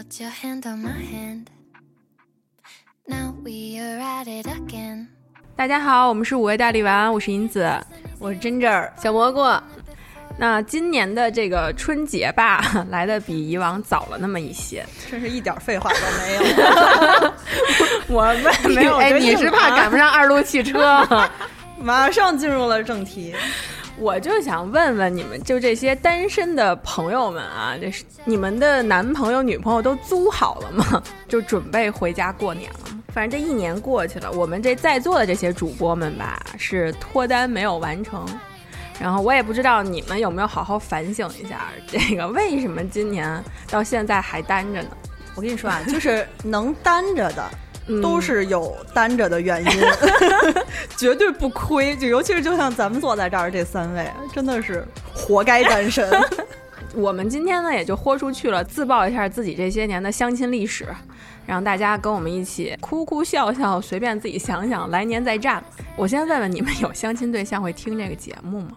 felt your hand on my hand. Now we are at it again. 大家好，我们是五味大力丸，我是银子。我是 Ginger，小蘑菇，那今年的这个春节吧，来的比以往早了那么一些。真是一点废话都没有。我们 没有，哎，你是怕赶不上二路汽车？马上进入了正题，我就想问问你们，就这些单身的朋友们啊，这是你们的男朋友、女朋友都租好了吗？就准备回家过年了？反正这一年过去了，我们这在座的这些主播们吧，是脱单没有完成。然后我也不知道你们有没有好好反省一下，这个为什么今年到现在还单着呢？我跟你说啊，就是能单着的。嗯都是有单着的原因，绝对不亏。就尤其是就像咱们坐在这儿这三位，真的是活该单身。我们今天呢，也就豁出去了，自曝一下自己这些年的相亲历史，让大家跟我们一起哭哭笑笑，随便自己想想，来年再战。我先问问你们，有相亲对象会听这个节目吗？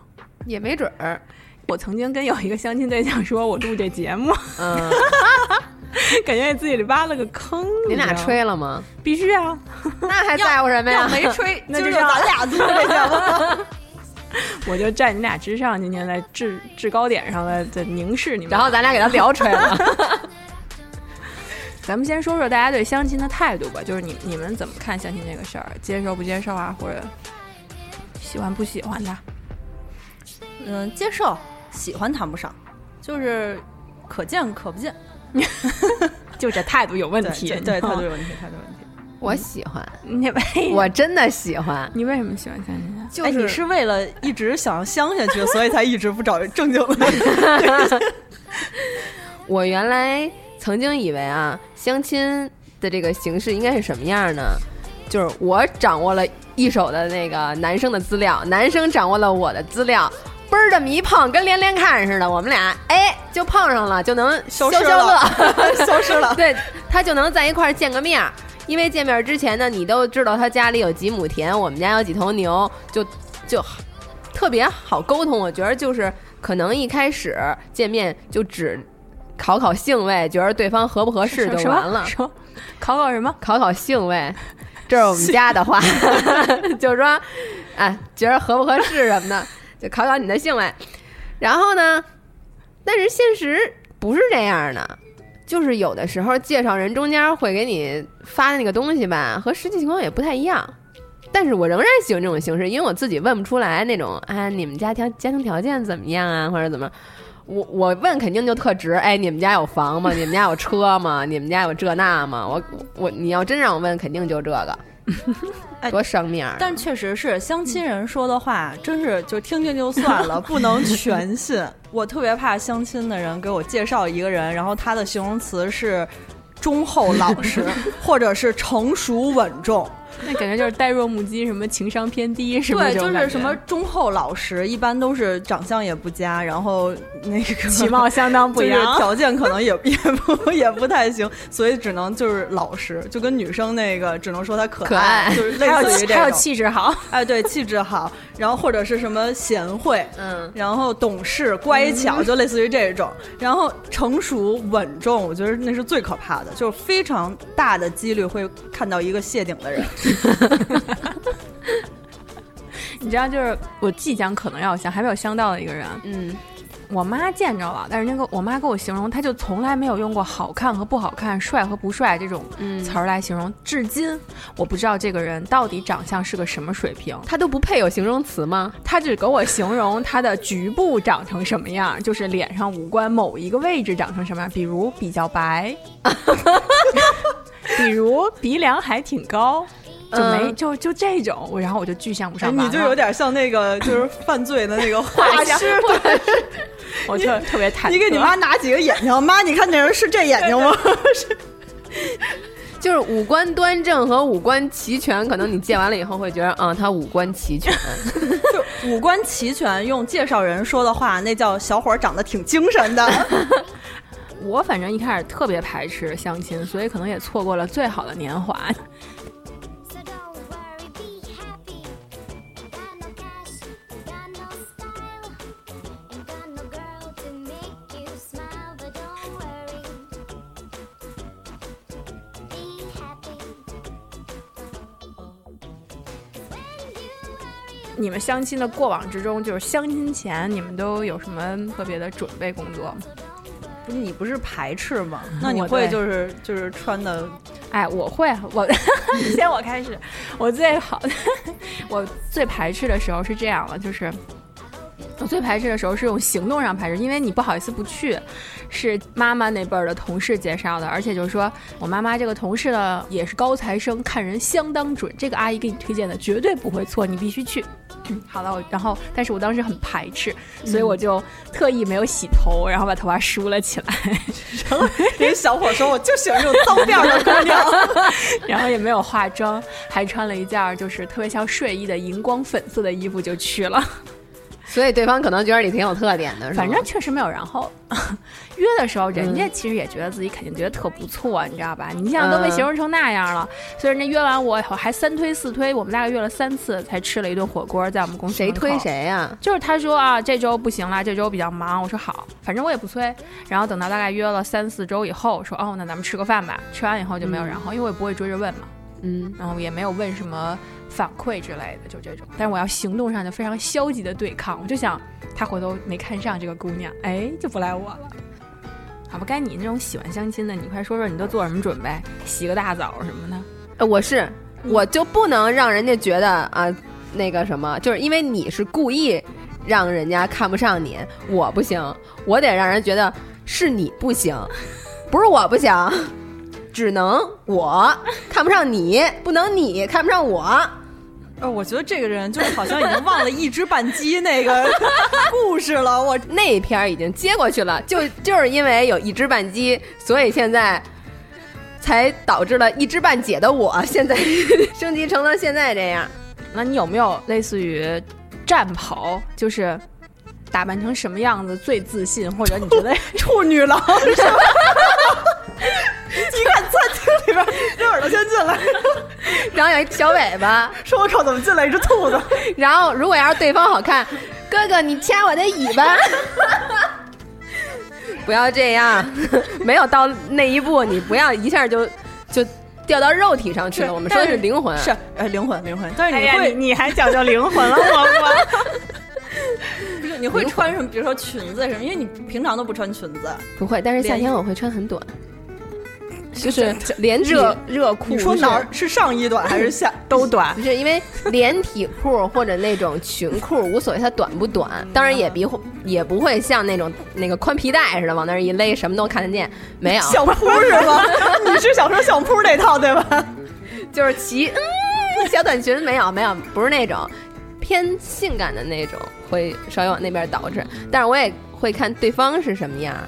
也没准儿，我曾经跟有一个相亲对象说，我录这节目，嗯，感觉给自己挖了个坑。你俩？吹了吗？必须啊！那还在乎什么呀？没吹，那就就是咱俩做这节目。我就站你俩之上，今天在制制高点上的在凝视你们。然后咱俩给他聊吹了。咱们先说说大家对相亲的态度吧，就是你你们怎么看相亲这个事儿，接受不接受啊，或者喜欢不喜欢的？嗯，接受，喜欢谈不上，就是可见可不见。就这态度有问题，对态度有问题，态度有问题。我喜欢，你为我真的喜欢。你为什么喜欢相亲啊？哎，你是为了一直想相下去，所以才一直不找正经的。我原来曾经以为啊，相亲的这个形式应该是什么样呢？就是我掌握了一手的那个男生的资料，男生掌握了我的资料，嘣儿的迷碰，跟连连看似的，我们俩哎就碰上了，就能消消失。了，消失 了。对他就能在一块儿见个面儿。因为见面之前呢，你都知道他家里有几亩田，我们家有几头牛，就就特别好沟通。我觉得就是可能一开始见面就只考考性味，觉得对方合不合适就完了。说考考什么？考考性味，这是我们家的话，就是说，哎，觉得合不合适什么的，就考考你的性味。然后呢，但是现实不是这样的，就是有的时候介绍人中间会给你发的那个东西吧，和实际情况也不太一样。但是我仍然喜欢这种形式，因为我自己问不出来那种，啊，你们家条家庭条件怎么样啊，或者怎么。我我问肯定就特直，哎，你们家有房吗？你们家有车吗？你们家有这那吗？我我你要真让我问，肯定就这个，多生面儿。但确实是相亲人说的话，真是就听听就算了，不能全信。我特别怕相亲的人给我介绍一个人，然后他的形容词是忠厚老实，或者是成熟稳重。那感觉就是呆若木鸡，什么情商偏低，是不是对？就是什么忠厚老实，一般都是长相也不佳，然后那个 其貌相当不就是扬。条件可能也 也不也不太行，所以只能就是老实，就跟女生那个只能说她可可爱就是类似于这种。还有气质好，哎，对，气质好，然后或者是什么贤惠，嗯，然后懂事、乖巧，就类似于这种。然后成熟稳重，我觉得那是最可怕的，就是非常大的几率会看到一个谢顶的人。你知道，就是我即将可能要相，还没有相到的一个人，嗯，我妈见着了，但是那个我妈给我形容，她就从来没有用过好看和不好看、帅和不帅这种嗯词儿来形容。至今我不知道这个人到底长相是个什么水平，他都不配有形容词吗？他只给我形容他的局部长成什么样，就是脸上五官某一个位置长成什么样，比如比较白，比如鼻梁还挺高。就没嗯就就这种，我然后我就具象不哎上，你就有，点像那个就是犯罪的那个画师，对，我就特别忐忑。你给你妈拿几个眼睛，妈，你看那人是这眼睛吗？就是五官端正和五官齐全，可能你见完了以后会觉得，嗯、他五官齐全。就五官齐全，用介绍人说的话，那叫小伙儿长得挺精神的。我反正一开始特别排斥相亲，所以可能也错过了最好的年华。们相亲的过往之中，就是相亲前你们都有什么特别的准备工作吗？不是你不是排斥吗？那你会就是就是穿的哎，我会，我 先我开始，我最好，我最排斥的时候是这样了，就是我最排斥的时候是用行动上排斥，因为你不好意思不去，是妈妈那辈儿的同事介绍的，而且就是说我妈妈这个同事呢也是高材生，看人相当准，这个阿姨给你推荐的绝对不会错，你必须去。嗯 好了，我然后，但是我当时很排斥，所以我就特意没有洗头，然后把头发梳了起来。然后 人小伙说，我就喜欢这种脏辫儿的姑娘。然后也没有化妆，还穿了一件儿就是特别像睡衣的荧光粉色的衣服就去了。所以对方可能觉得你挺有特点的，反正确实没有然后。约的时候，人家其实也觉得自己肯定觉得特不错，你知道吧？你想都被形容成那样了，所以人家约完我以后还三推四推，我们大概约了三次才吃了一顿火锅，在我们公司谁推。谁呀？就是他说啊，这周不行了，这周比较忙。我说好，反正我也不催。然后等到大概约了三四周以后，说哦，那咱们吃个饭吧。吃完以后就没有然后，因为我也不会追着问嘛。嗯，然后也没有问什么反馈之类的，就这种。但是我要行动上就非常消极的对抗，我就想他回头没看上这个姑娘，哎，就不赖我了。好吧，该你那种喜欢相亲的，你快说说你都做什么准备？洗个大澡什么的？呃我是我就不能让人家觉得啊那个什么，就是因为你是故意让人家看不上你，我不行，我得让人觉得是你不行，不是我不行，只能我看不上你，不能你看不上我。呃，我觉得这个人就是好像已经忘了一知半鸡那个 故事了。我那篇儿已经接过去了，就就是因为有一知半鸡，所以现在才导致了一知半解的我，现在 升级成了现在这样。那你有没有类似于战袍，就是打扮成什么样子最自信，或者你觉得 处女郎是吧？你看餐厅里边，这耳朵先进来，然后有一小尾巴，说我靠，怎么进来一只兔子？然后如果要是对方好看，哥哥你掐我的尾巴，不要这样，没有到那一步，你不要一下就就掉到肉体上去了。我们说的是灵魂，是呃灵魂灵魂，但是你会、你你还讲究灵魂了，我我。不是你会穿什么？比如说裙子什么？因为你平常都不穿裙子。不会，但是夏天我会穿很短，就是连体热热裤你说是哪儿是上衣短还是下？都短不，是因为连体裤或者那种裙裤无所谓它短不短，当然也比也不会像那种那个宽皮带似的往那儿一勒，什么都看得见。没有，小扑是吗？你是想说小扑那套对吧？就是骑嗯小短裙，没有没有，不是那种偏性感的那种，会稍微往那边导致。但是我也会看对方是什么样儿。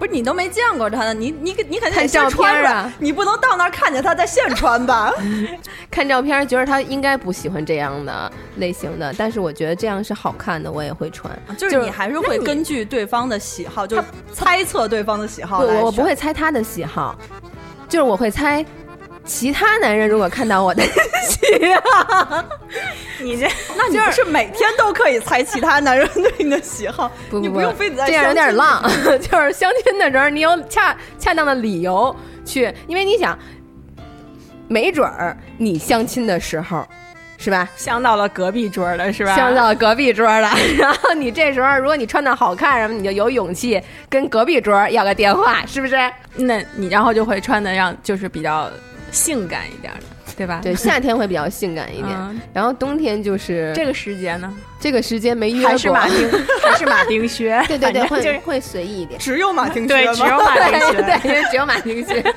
不是你都没见过他呢，你你你肯定得看先照片啊你不能到那儿看见他再现穿吧？看照片觉得他应该不喜欢这样的类型的，但是我觉得这样是好看的，我也会穿。就是你还是会根据对方的喜好，就是猜测对方的喜好我不会猜他的喜好，就是我会猜其他男人如果看到我的喜好，你这 那你不是每天都可以猜其他男人对你的喜好？不不你不用非得在这样有点浪，就是相亲的时候你有恰恰当的理由去，因为你想，没准儿你相亲的时候。是吧？相到了隔壁桌的是吧？相到隔壁桌了，然后你这时候如果你穿的好看什么，你就有勇气跟隔壁桌要个电话，是不是？那你然后就会穿的让就是比较性感一点的，对吧？对，夏天会比较性感一点，嗯然后冬天就是这个时节呢，这个时间没约过，还是马丁，还是马丁靴，对对对，会会随意一点。只有马丁，靴吗？只有马丁靴。对，因为只有马丁靴。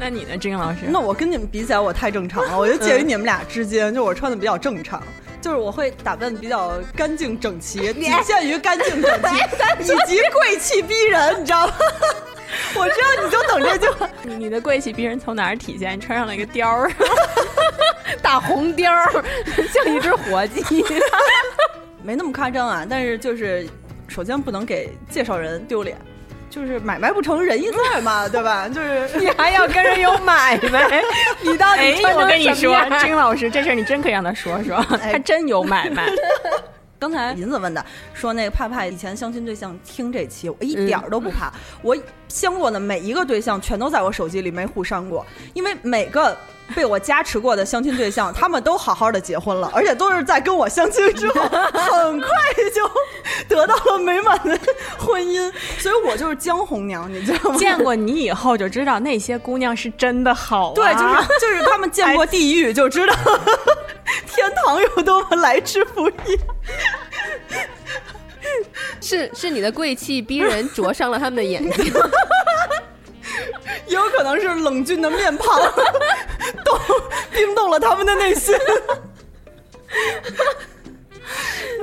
那你呢，金老师？那我跟你们比起来，我太正常了，我就介于你们俩之间，就我穿的比较正常。就是我会打扮比较干净整齐，仅限于干净整齐，以及贵气逼人，你知道吗？我知道你就等这句话，你你的贵气逼人从哪儿体现？你穿上了一个貂儿，大红貂儿，像一只火鸡。没那么夸张啊，但是就是首先不能给介绍人丢脸，就是买卖不成仁义在嘛，对吧？就是你还要跟人有买卖？你到底哎，穿成我跟你说金老师，这事儿你真可以让他说说，他真有买卖。刚才银子问的，说那个怕不怕以前相亲对象听这期，我一点儿都不怕。我相过的每一个对象全都在我手机里没互删过，因为每个 被我加持过的相亲对象，他们都好好的结婚了，而且都是在跟我相亲之后，很快就得到了美满的婚姻。所以我就是江红娘，你知道吗？见过你以后就知道那些姑娘是真的好、啊。对，就是就是他们见过地狱，就知道天堂有多么来之不易。是是你的贵气逼人灼伤了他们的眼睛，也 有可能是冷峻的面庞 冻冰冻了他们的内心。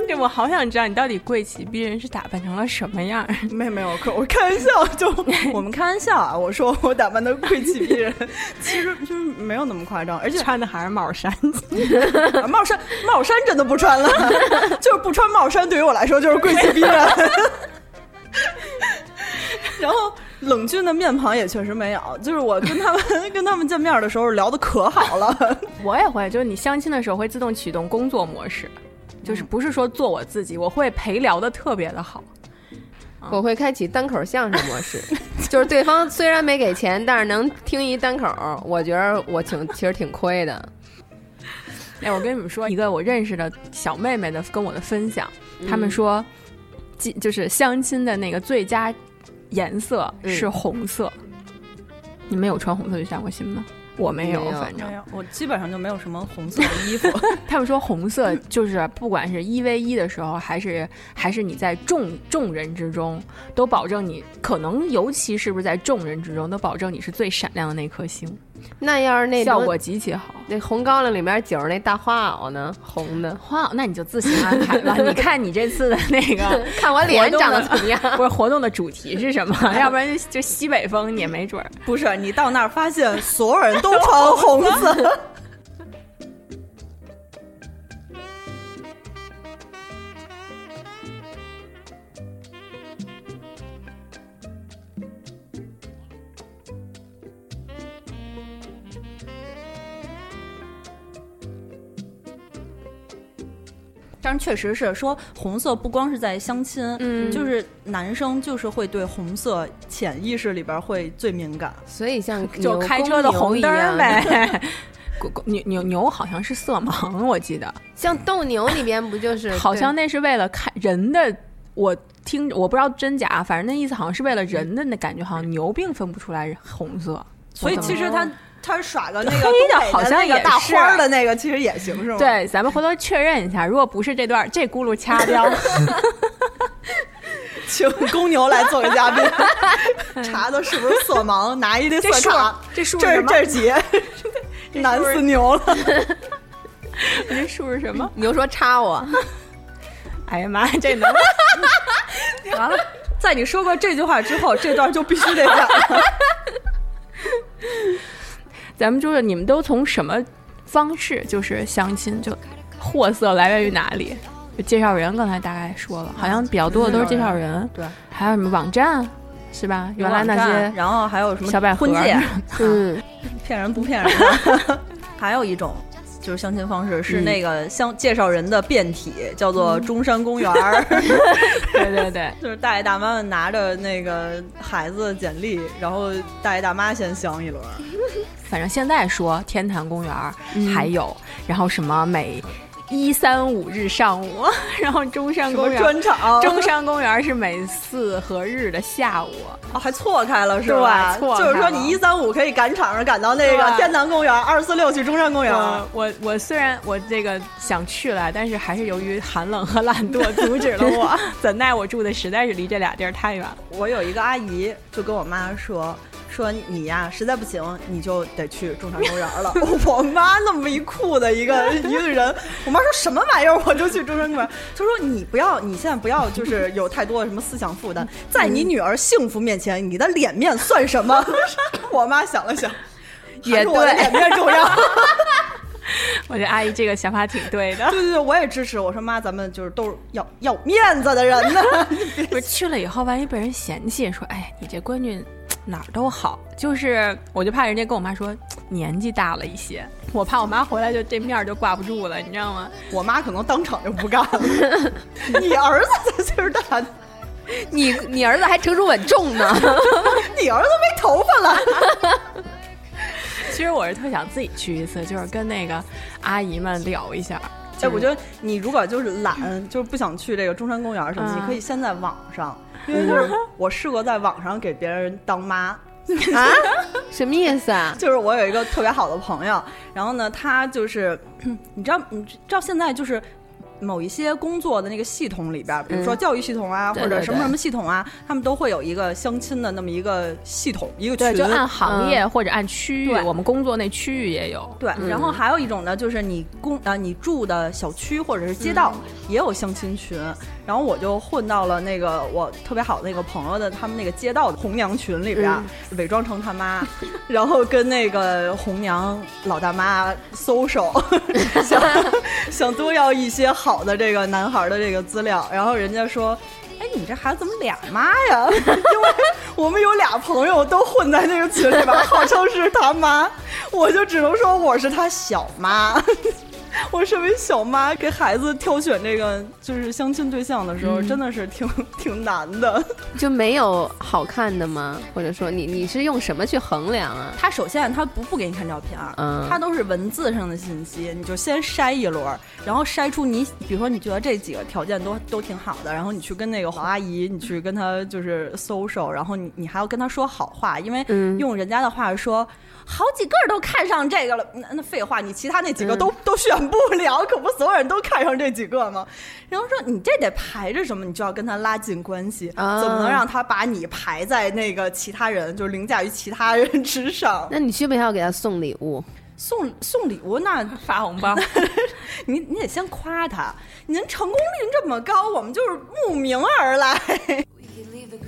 这我好想知道你到底贵气逼人是打扮成了什么样儿？没没有，可我开玩笑，就我们开玩笑啊。我说我打扮的贵气逼人，其实就是没有那么夸张，而且穿的还是帽衫。帽衫帽衫真的不穿了，就是不穿帽衫对于我来说就是贵气逼人。然后冷峻的面庞也确实没有，就是我跟他们 跟他们见面的时候聊的可好了。我也会，就是你相亲的时候会自动启动工作模式，就是不是说做我自己，我会陪聊的特别的好。我会开启单口相声模式，就是对方虽然没给钱，但是能听一单口，我觉得我挺其实挺亏的。哎，我跟你们说一个我认识的小妹妹的跟我的分享，他们说，即就是相亲的那个最佳颜色是红色。你们有穿红色去相过亲吗？我没有，没有反正，我基本上就没有什么红色的衣服。他们说红色就是不管是一 v 一的时候，还是还是你在众众人之中，都保证你可能尤其是不是在众人之中，都保证你是最闪亮的那颗星，那要是那效果极其好。那红高粱里面景儿那大花袄呢，红的，花袄，那你就自行安排吧。你看你这次的那个 看我脸长得怎么样？不是活动的主题是什么？要不然就就西北风，你也没准儿。不是，你到那儿发现所有人都穿红色。但是确实是说红色不光是在相亲，嗯就是男生就是会对红色潜意识里边会最敏感。所以像 就开车的红灯呗。牛牛牛好像是色盲，我记得像斗牛里边不就是好像那是为了看人的。我听我不知道真假，反正那意思好像是为了人的那感觉，好像牛并分不出来红色，所以其实他他耍个那个黑东北的好像那个也大花儿的那个，其实也行是吗？，对，咱们回头确认一下，如果不是这段这轱辘掐掉，请公牛来做个嘉宾，查的是不是色盲，拿一堆色卡，这数这是这是几？难死牛了！这数是什么？牛说插我，哎呀妈呀，这能完了，在你说过这句话之后，这段就必须得讲。咱们就是你们都从什么方式就是相亲，就货色来源于哪里？就介绍人，刚才大概说了，好像比较多的都是介绍人，对，还有什么网站？是吧？原来那些然后还有什么小百合婚介，嗯，骗人不骗人。还有一种就是相亲方式是那个相介绍人的变体，叫做中山公园儿。对对对，就是大爷大妈们拿着那个孩子的简历，然后大爷大妈先相一轮。反正现在说天坛公园儿还有，然后什么每一三五日上午，然后中山公园。专场？中山公园是每四和日的下午，哦，还错开了是吧？对错了就是说你一三五可以赶场上赶到那个天坛公园，二四六去中山公园。我我我虽然我这个想去了，但是还是由于寒冷和懒惰阻止了我。怎奈我住的实在是离这俩地儿太远了。我有一个阿姨就跟我妈说。说你呀，实在不行，你就得去中山公园了。我妈那么一酷的一个一个人，我妈说什么玩意儿，我就去中山公园。她说你不要，你现在不要，就是有太多的什么思想负担，在你女儿幸福面前，你的脸面算什么？我妈想了想，还是我的也对脸面重要。我觉得阿姨这个想法挺对的。对对对，我也支持。我说妈，咱们就是都是要要面子的人呢。不是去了以后，万一被人嫌弃，说哎，你这闺女哪儿都好，就是我就怕人家跟我妈说，年纪大了一些，我怕我妈回来就这面儿就挂不住了，你知道吗？我妈可能当场就不干了。你儿子才岁数大，你你儿子还成熟稳重呢，你儿子没头发了。其实我是特想自己去一次，就是跟那个阿姨们聊一下。哎，我觉得你如果就是懒，就是不想去这个中山公园什么，嗯你可以先在网上，因为就是我试过在网上给别人当妈。啊？什么意思啊？就是我有一个特别好的朋友，然后呢，他就是，你知道，你知道现在就是。某一些工作的那个系统里边，比如说嗯教育系统啊，或者什么什么系统啊，他们都会有一个相亲的那么一个系统，一个对，群。就按行业或者按区域，对我们工作那区域也有。对，然后还有一种呢，就是你工啊、你住的小区或者是街道也有相亲群，然后我就混到了那个我特别好的那个朋友的他们那个街道的红娘群里边，伪装成他妈，然后跟那个红娘老大妈 social，，想想多要一些好的这个男孩的这个资料，然后人家说。哎，你这孩子怎么俩妈呀？因为我们有俩朋友都混在那个群里边，号称是他妈，我就只能说我是他小妈。我身为小妈，给孩子挑选这个就是相亲对象的时候，真的是挺挺难的。就没有好看的吗？或者说你你是用什么去衡量啊？他首先他不不给你看照片他都是文字上的信息，你就先筛一轮儿，然后筛出你，比如说你觉得这几个条件都都挺好的，然后你去跟那个黄阿姨，你去跟她就是 social，，然后你你还要跟她说好话，因为嗯用人家的话说。好几个都看上这个了，那那废话，你其他那几个都、都选不了，可不所有人都看上这几个吗？然后说你这得排着什么，你就要跟他拉近关系，啊怎么能让他把你排在那个其他人，就是凌驾于其他人之上？那你需不需要给他送礼物？送送礼物那 发红包，你你得先夸他，您成功率这么高，我们就是慕名而来。We could leave the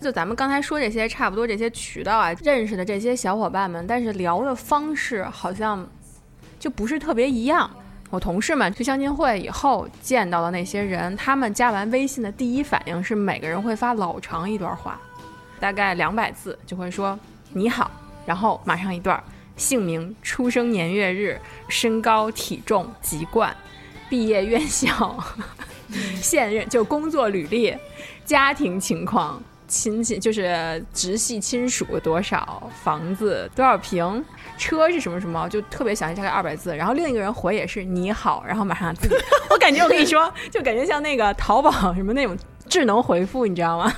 就咱们刚才说这些，差不多这些渠道啊，认识的这些小伙伴们，但是聊的方式好像就不是特别一样。我同事们去相亲会以后见到的那些人，他们加完微信的第一反应是每个人会发老长一段话，大概两百字，就会说你好，然后马上一段姓名、出生年月日、身高、体重、籍贯、毕业院校、现任就工作履历、家庭情况、亲戚就是直系亲属多少、房子多少平、车是什么什么，就特别详细，大概二百字。然后另一个人回也是你好，然后马上自己，我感觉我跟你说，就感觉像那个淘宝 什么那种智能回复，你知道吗？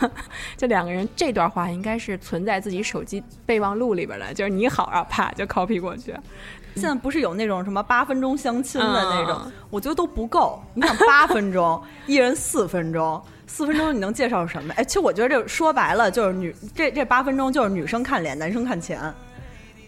就两个人这段话应该是存在自己手机备忘录里边的，就是你好，然后啪就 copy 过去。现在不是有那种什么八分钟相亲的那种，嗯我觉得都不够。你想八分钟，一人四分钟，四分钟你能介绍什么？哎，其实我觉得这说白了就是女这这八分钟就是女生看脸，男生看钱，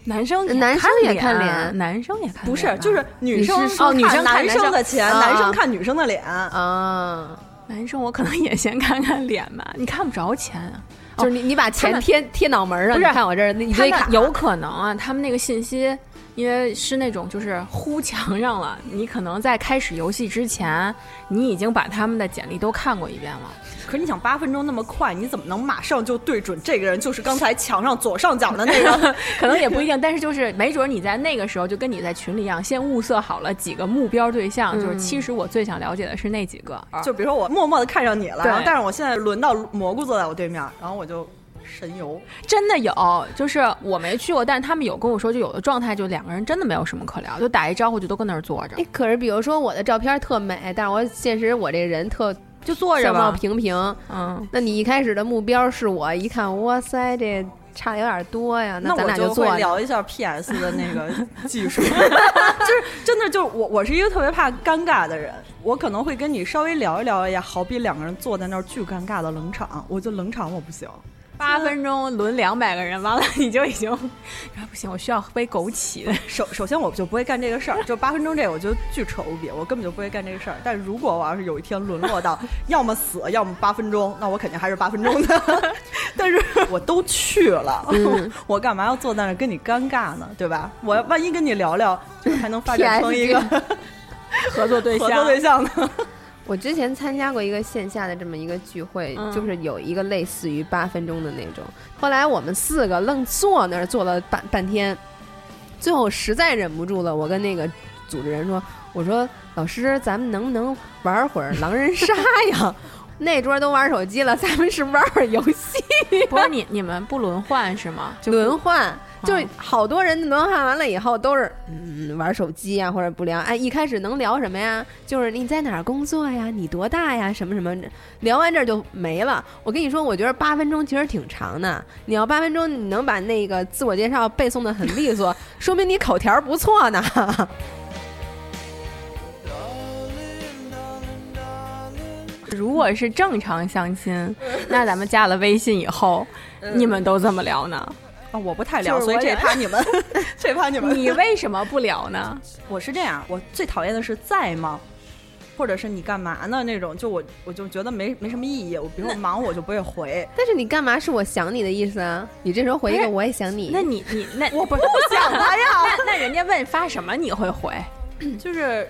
男生男生也看脸，男生也看不是就是女生女生看男男生生的钱，啊男生看女生的脸。啊，男生，我可能也先看看脸吧，你看不着钱啊。就是你你把钱贴贴脑门上，不是看我这儿一他堆卡，有可能啊，他们那个信息，因为是那种就是呼墙上了，你可能在开始游戏之前，你已经把他们的简历都看过一遍了。可是你想八分钟那么快，你怎么能马上就对准这个人就是刚才墙上左上角的那个？可能也不一定，但是就是没准你在那个时候就跟你在群里一样，先物色好了几个目标对象，就是其实我最想了解的是那几个。就比如说我默默的看上你了，然后但是我现在轮到蘑菇坐在我对面，然后我就神游。真的有，就是我没去过，但是他们有跟我说，就有的状态就两个人真的没有什么可聊，就打一招呼就都跟那儿坐着哎，，可是比如说我的照片特美，但是我现实我这人特就坐着相貌吧。平平。嗯，那你一开始的目标是我，一看哇塞，这差的有点多呀，那我咱俩坐着。会聊一下 PS 的那个技术，就是真的就是我我是一个特别怕尴尬的人，我可能会跟你稍微聊一聊，也好比两个人坐在那儿巨尴尬的冷场，我就冷场我不行。八分钟轮两百个人，完了你就已经，啊不行，我需要杯枸杞。首首先我就不会干这个事儿，就八分钟这个我觉得巨扯无比，我根本就不会干这个事儿。但是如果我要是有一天沦落到要么死，要么八分钟，那我肯定还是八分钟的。但是 我都去了，我干嘛要坐在那儿跟你尴尬呢？对吧？我万一跟你聊聊，就是还能发展成一个合作对象，合作对象呢。我之前参加过一个线下的这么一个聚会，嗯就是有一个类似于八分钟的那种。后来我们四个愣坐那儿坐了半半天，最后实在忍不住了，我跟那个组织人说：“我说老师，咱们能不能玩会儿狼人杀呀？那桌都玩手机了，咱们是玩会儿游戏，不是你你们不轮换是吗？就轮换。”就是好多人轮换完了以后都是嗯玩手机呀、或者不聊。哎，一开始能聊什么呀？就是你在哪儿工作呀？你多大呀？什么什么？聊完这儿就没了。我跟你说，我觉得八分钟其实挺长的。你要八分钟，你能把那个自我介绍背诵的很利索，说明你口条不错呢。如果是正常相亲，那咱们加了微信以后，你们都怎么聊呢？啊，我不太聊，所以这也趴你们 这趴你们。你为什么不聊呢？我是这样，我最讨厌的是在吗？或者是你干嘛呢？那种就我我就觉得没没什么意义。我比如说忙我就不会回，但是你干嘛是我想你的意思啊？你这时候回一个我也想你，那你你那我不想他呀。那那人家问发什么你会回？就是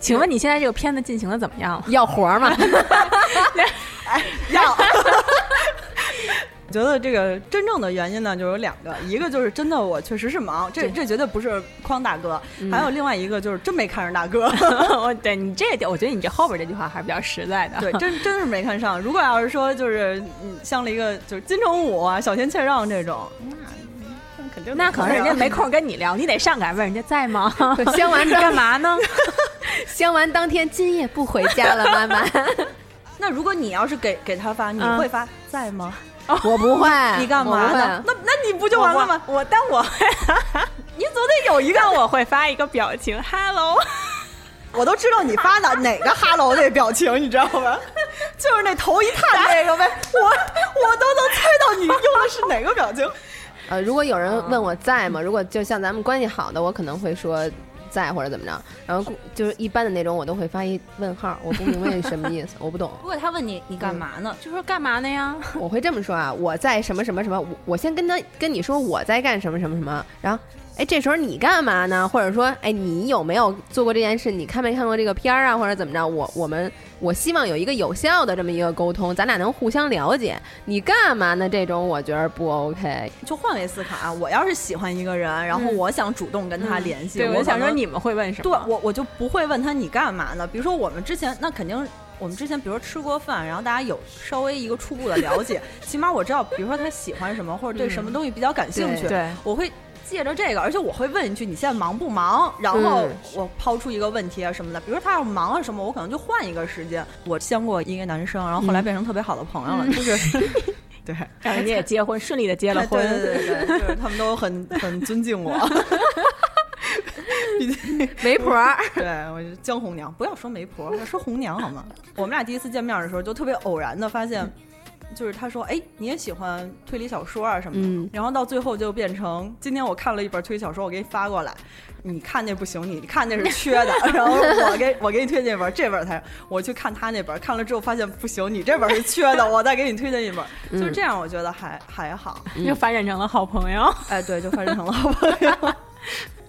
请问你现在这个片子进行的怎么样了？要活吗？要。我觉得这个真正的原因呢，就有两个，一个就是真的我确实是忙，这这绝对不是诓大哥，还有另外一个就是真没看上大哥，我对你这点，我觉得你这后边这句话还是比较实在的。对，真真是没看上。如果要是说就是嗯像了一个就是金城武啊、小田切让这种，那肯定那可能人家没空跟你聊，你得上赶问人家在吗？相完你干嘛呢？相完当天今夜不回家了，妈妈。那如果你要是给给他发，你嗯会发在吗？我不会，你干嘛呢？那那你不就完了吗？我但我 你总得有一个，但我会发一个表情，hello。我都知道你发的哪个哈喽那表情，你知道吗？就是那头一探那个呗，我我都能猜到你用的是哪个表情。呃，如果有人问我在吗？如果就像咱们关系好的，我可能会说在或者怎么着。然后就是一般的那种，我都会发一问号，我不明白你什么意思，我不懂。如果他问你你干嘛呢？就说干嘛呢呀？我会这么说啊，我在什么什么什么，我我先跟他跟你说我在干什么什么什么，然后。哎，这时候你干嘛呢？或者说，哎，你有没有做过这件事？你看没看过这个片儿啊？或者怎么着？我我们我希望有一个有效的这么一个沟通，咱俩能互相了解。你干嘛呢？这种我觉得不 OK。就换位思考啊，我要是喜欢一个人，然后我想主动跟他联系，对，我想说你们会问什对么？我我就不会问他你干嘛呢？比如说我们之前那肯定。我们之前比如说吃过饭，然后大家有稍微一个初步的了解，起码我知道，比如说他喜欢什么，或者对什么东西比较感兴趣，对，我会借着这个，而且我会问一句你现在忙不忙，然后嗯我抛出一个问题啊什么的，比如说他要忙啊什么，我可能就换一个时间。我相过一个男生，然后后来变成特别好的朋友了，就是 对。让人家也结婚，顺利的结了婚。对对对对，就是他们都很 很尊敬我。媒婆儿，对我是江红娘，不要说媒婆，要说红娘好吗？我们俩第一次见面的时候，就特别偶然的发现，就是他说：“哎，你也喜欢推理小说啊什么的。嗯然后到最后就变成，今天我看了一本推理小说，我给你发过来，你看那不行，你看那是缺的，然后我给我给你推荐一本，这本才我去看他那本，看了之后发现不行，你这本是缺的，我再给你推荐一本，就是这样，我觉得还还好。就发展成了好朋友。哎，对，就发展成了好朋友。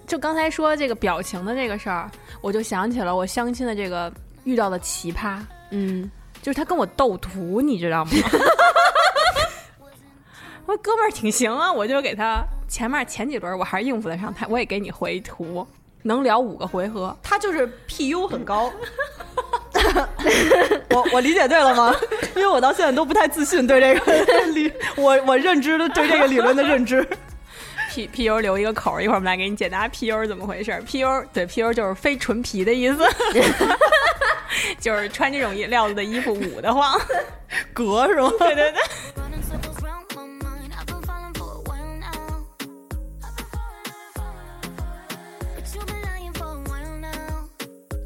就刚才说这个表情的这个事儿，我就想起了我相亲的这个遇到的奇葩，嗯，就是他跟我斗图，你知道吗？我说哥们儿挺行啊，我就给他前面前几轮我还是应付得上他，我也给你回图，能聊五个回合。他就是 PU 很高。我我理解对了吗？因为我到现在都不太自信对这个理，我我认知的对这个理论的认知。P P U 留一个口儿，一会儿我们来给你解答 P U 是怎么回事。P U 对 P U 就是非纯皮的意思，就是穿这种料子的衣服捂得慌。隔是吗？对对对。Running circles round my mind. I've been falling for a while now. But you've been lying for a while now.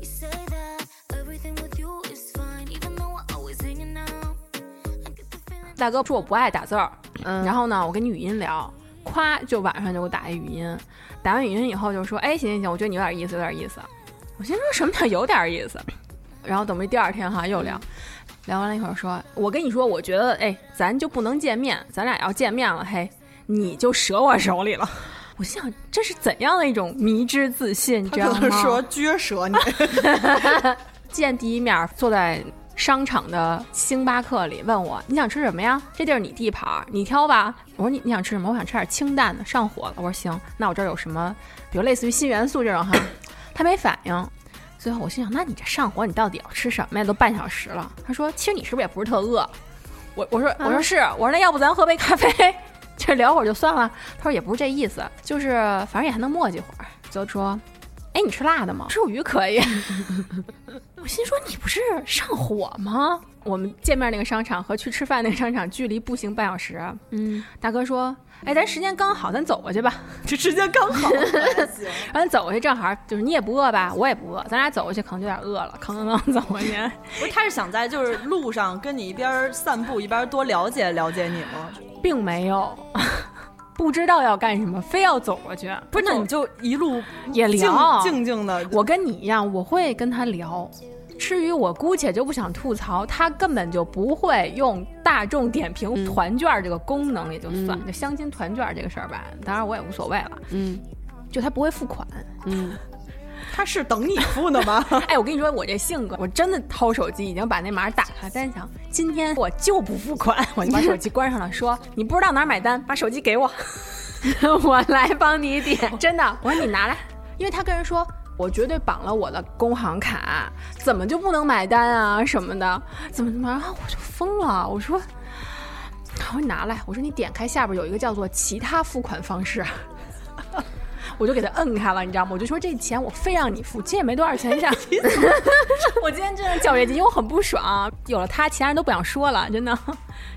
You say that everything with you is fine, even though we're always hanging out. I get the feeling 大哥说我不爱打字儿，嗯，然后呢，我跟你语音聊，夸就晚上就给我打一语音，打完语音以后就说，哎，行行行，我觉得你有点意思，有点意思。我心说什么叫有点意思？然后等没第二天哈又聊，聊完了一会儿说，我跟你说，我觉得哎，咱就不能见面，咱俩要见面了，嘿，你就折我手里了。我心想，这是怎样的一种迷之自信？你知道吗？说撅折你，见第一面，坐在商场的星巴克里，问我你想吃什么呀？这地儿你地盘儿，你挑吧。我说你你想吃什么？我想吃点清淡的，上火了。我说行，那我这儿有什么？比如类似于新元素这种哈，他没反应。最后我心想，那你这上火，你到底要吃什么呀？都半小时了。他说，其实你是不是也不是特饿？我我说我说是，我说那要不咱喝杯咖啡，这聊会儿就算了。他说也不是这意思，就是反正也还能磨叽会儿。就说，哎，你吃辣的吗？吃鱼可以。我心说你不是上火吗？我们见面那个商场和去吃饭那个商场距离步行半小时。嗯，大哥说，哎，咱时间刚好，咱走过去吧。这时间刚好，然后咱走过去正好就是你也不饿吧，我也不饿，咱俩走过去可能就有点饿了，吭吭吭走过去。不是，他是想在就是路上跟你一边散步一边多了解了解你吗？并没有，不知道要干什么，非要走过去。不是，那你就一路也聊静静静的。我跟你一样，我会跟他聊。至于我姑且就不想吐槽，他根本就不会用大众点评团券这个功能，也就算，就相亲团券这个事儿吧。当然我也无所谓了，嗯就他不会付款。嗯，他是等你付呢吗？哎，我跟你说，我这性格，我真的掏手机已经把那码打开，但是想今天我就不付款，我就把手机关上了，说你不知道哪儿买单，把手机给我，我来帮你点。真的，我说你拿来，因为他跟人说。我绝对绑了我的工行卡，怎么就不能买单啊什么的？怎么怎么？然后我就疯了，我说，我说你拿来，我说你点开下边有一个叫做其他付款方式，我就给他摁开了，你知道吗？我就说这钱我非让你付，其实也没多少钱，这样。我今天真的较月经，因为我很不爽。有了他，其他人都不想说了，真的，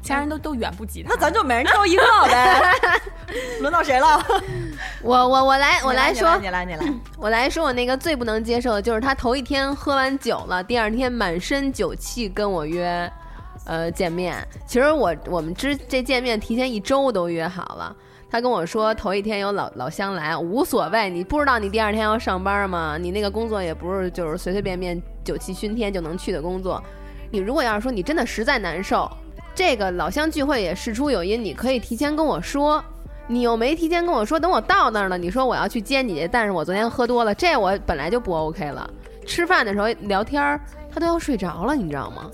其他人都都远不及他。那咱就每人抽一个呗。轮到谁了？我我我来我来说，你来你来，我来说，我那个最不能接受的就是他头一天喝完酒了，第二天满身酒气跟我约，呃见面。其实我我们之这见面提前一周都约好了。他跟我说头一天有老老乡来，无所谓，你不知道你第二天要上班吗？你那个工作也不是就是随随便便酒气熏天就能去的工作。你如果要是说你真的实在难受，这个老乡聚会也事出有因，你可以提前跟我说。你又没提前跟我说，等我到那儿了，你说我要去接你，但是我昨天喝多了，这我本来就不 OK 了。吃饭的时候聊天儿，他都要睡着了，你知道吗？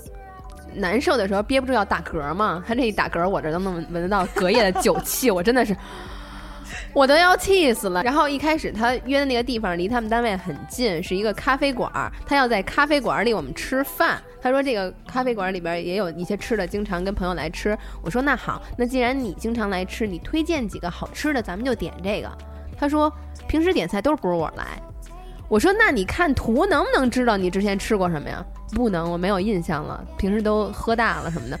难受的时候憋不住要打嗝嘛，他这一打嗝，我这都能闻闻得到隔夜的酒气，我真的是，我都要气死了。然后一开始他约的那个地方离他们单位很近，是一个咖啡馆，他要在咖啡馆里我们吃饭。他说这个咖啡馆里边也有一些吃的，经常跟朋友来吃。我说那好，那既然你经常来吃，你推荐几个好吃的，咱们就点这个。他说平时点菜都是不是我来。我说那你看图能不能知道你之前吃过什么呀？不能，我没有印象了，平时都喝大了什么的。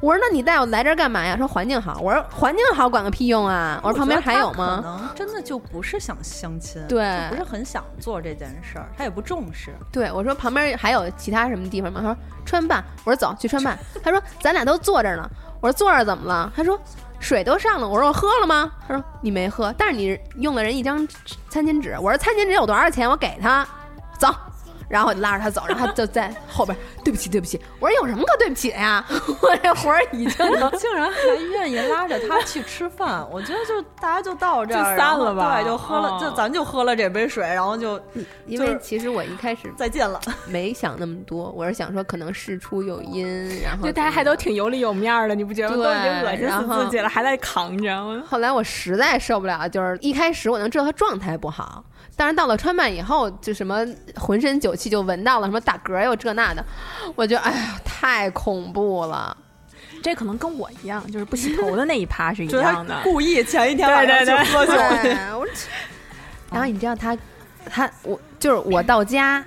我说那你带我来这儿干嘛呀？说环境好。我说环境好管个屁用啊！我说旁边还有吗可吗？能真的就不是想相亲，对就不是很想做这件事儿，他也不重视。对，我说旁边还有其他什么地方吗？他说川办。我说走去川办。他说咱俩都坐这儿呢。我说坐这儿怎么了？他说水都上了。我说我喝了吗？他说你没喝，但是你用了人一张餐巾纸。我说餐巾纸有多少钱？我给他，走。然后我就拉着他走，然后他就在后边，对不起，对不起。我说有什么可对不起的呀？我这活儿已经 竟然还愿意拉着他去吃饭，我觉得就大家就到这儿就散了吧对，就喝了，哦就咱就喝了这杯水，然后就因为其实我一开始再见了。没想那么多，我是想说可能事出有因，然后就大家还都挺有理有面儿的，你不觉得吗？都已经恶心死自己了，还在扛着。我后来我实在受不了，就是一开始我能知道他状态不好，但是到了川漫以后，就什么浑身酒气就闻到了，什么打嗝又这那的，我觉得哎呀太恐怖了。这可能跟我一样，就是不洗头的那一趴是一样的。故意前一天晚上对对对去喝酒 然后你知道他，他我就是我到家。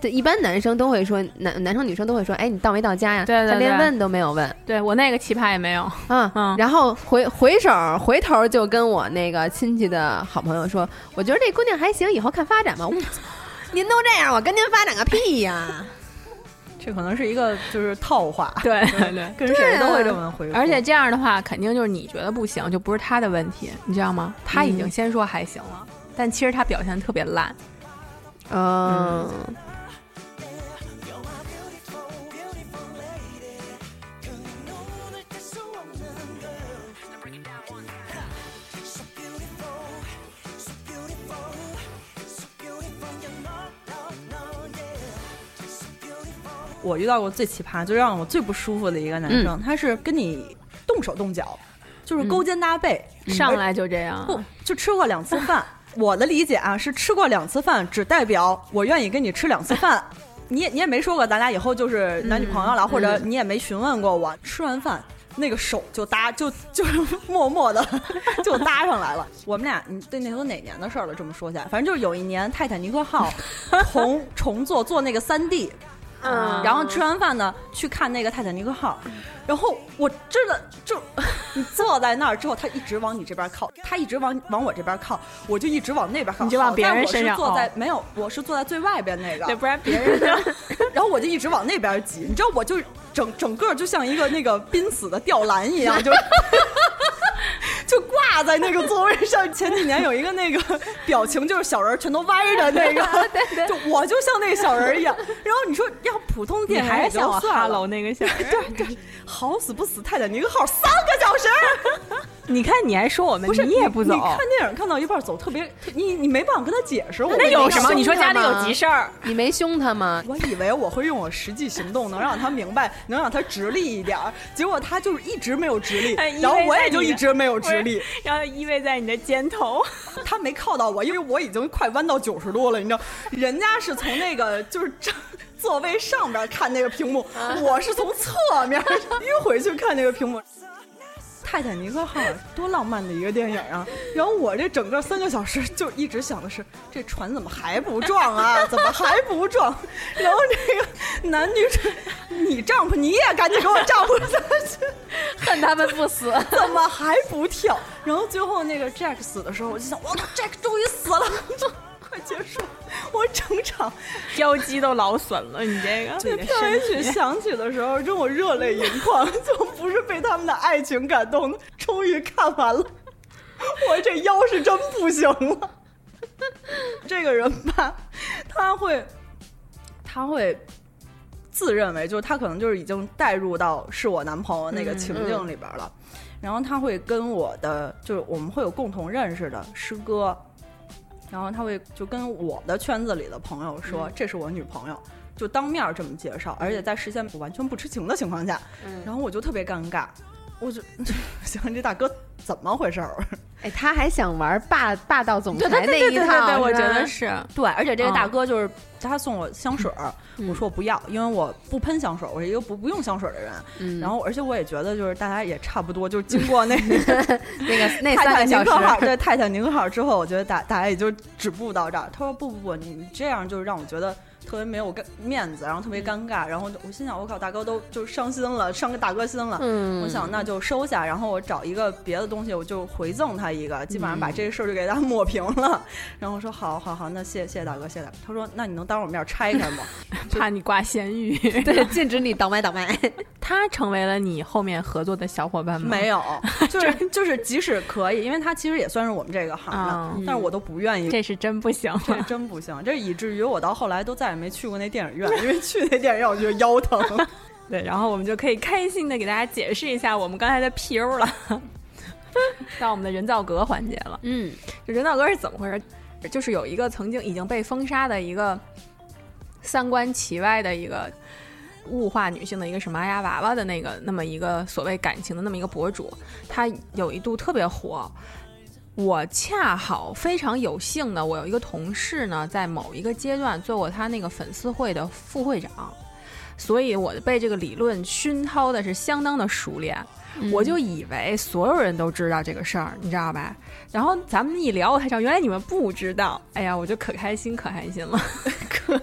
对，一般男生都会说，男男生女生都会说，哎，你到没到家呀？对对对他连问都没有问，对我那个奇葩也没有，嗯嗯然后回回手回头就跟我那个亲戚的好朋友说，我觉得这姑娘还行，以后看发展吧。我 您都这样，我跟您发展个屁呀！这可能是一个就是套话，对对对。跟谁都会这么回复。而且这样的话，肯定就是你觉得不行，就不是他的问题，你知道吗？他已经先说还行了，但其实他表现特别烂。嗯，我遇到过最奇葩，就让我最不舒服的一个男生，他是跟你动手动脚，就是勾肩搭背，上来就这样，不就吃过两次饭。我的理解啊，是吃过两次饭，只代表我愿意跟你吃两次饭。你也你也没说过咱俩以后就是男女朋友了，或者你也没询问过我。吃完饭那个手就搭就就是默默的 就搭上来了。我们俩你对那都哪年的事儿了？这么说起来，反正就是有一年泰坦尼克号 重重做做那个三 D。嗯。然后吃完饭呢，去看那个泰坦尼克号，然后我真的就你 坐在那儿之后，他一直往你这边靠，他一直往往我这边靠，我就一直往那边靠，你就往别人身上坐在哦。没有，我是坐在最外边那个，对，不然别人呢？然后我就一直往那边挤，你知道，我就整整个就像一个那个濒死的吊篮一样，就就挂在那个座位上。前几年有一个那个 表情，就是小人全都歪着那个，就我就像那个小人一样。然后你说要普通你电影也就还是像我哈喽那个小人。对对，好死不死，泰坦尼克号三个小时，你看你还说我们，不是你也不走你，看电影看到一半走特别，你你没办法跟他解释，我那有什么？你说家里有急事儿，你没凶他吗？我以为我会用我实际行动能让他明白，能让他直立一点儿，结果他就是一直没有直立，然后我也就一直没有直立，然后依偎在你的肩头。他没靠到我，因为我已经快弯到九十度了，你知道，人家是从那个就是正 座位上边看那个屏幕，我是从侧面迂回去看那个屏幕。泰坦尼克号多浪漫的一个电影啊！然后我这整个三个小时就一直想的是，这船怎么还不撞啊？怎么还不撞？然后这个男女主，你丈夫你也赶紧给我丈夫下去，恨他们不死。怎么还不跳？然后最后那个 Jack 死的时候，我就想，哇，Jack 终于死了，快结束！我整场腰肌都劳损了，你这个这片尾曲响起的时候，真我热泪盈眶，就不是被他们的爱情感动的。终于看完了，我这腰是真不行了。这个人吧，他会，他会自认为就是他可能就是已经带入到是我男朋友那个情境里边了，然后他会跟我的就是我们会有共同认识的师哥，然后他会就跟我的圈子里的朋友说、这是我女朋友。就当面这么介绍，而且在事先我完全不知情的情况下，然后我就特别尴尬，我就 想这大哥怎么回事儿？哎，他还想玩霸霸道总裁那一套，对对对，我觉得是。对，而且这个大嗯哥就是他送我香水儿，我说我不要，因为我不喷香水儿，我是一个不不用香水儿的人。嗯然后，而且我也觉得就是大家也差不多，就是经过那 个那个 那泰坦尼三个小克号，时，对泰坦尼克号之后，我觉得大大家也就止步到这儿。他说不不不，你这样就是让我觉得特别没有尴面子，然后特别尴尬。然后我心想，我靠，大哥都就伤心了，伤个大哥心了。嗯我想那就收下，然后我找一个别的东西，我就回赠他一个，基本上把这个事儿就给他抹平了。然后我说好好好，那谢谢谢谢大哥，谢谢大哥。他说那你能当我面拆开吗？怕你挂咸鱼。对，禁止你倒卖倒卖。他成为了你后面合作的小伙伴吗？没有，就是就是，即使可以，因为他其实也算是我们这个行的，嗯但是我都不愿意。这是真不行这。真不行，这以至于我到后来都再也没去过那电影院，因为 去那电影院我觉得腰疼。对，然后我们就可以开心的给大家解释一下我们刚才的 PU 了。到我们的人造革环节了。嗯，就人造革是怎么回事？就是有一个曾经已经被封杀的一个三观奇歪的一个物化女性的一个什么呀娃娃的那个那么一个所谓感情的那么一个博主，他有一度特别火。我恰好非常有幸呢，我有一个同事呢，在某一个阶段做过他那个粉丝会的副会长，所以我被这个理论熏陶的是相当的熟练。我就以为所有人都知道这个事儿，你知道吧？然后咱们一聊，我才知道原来你们不知道。哎呀，我就可开心可开心了。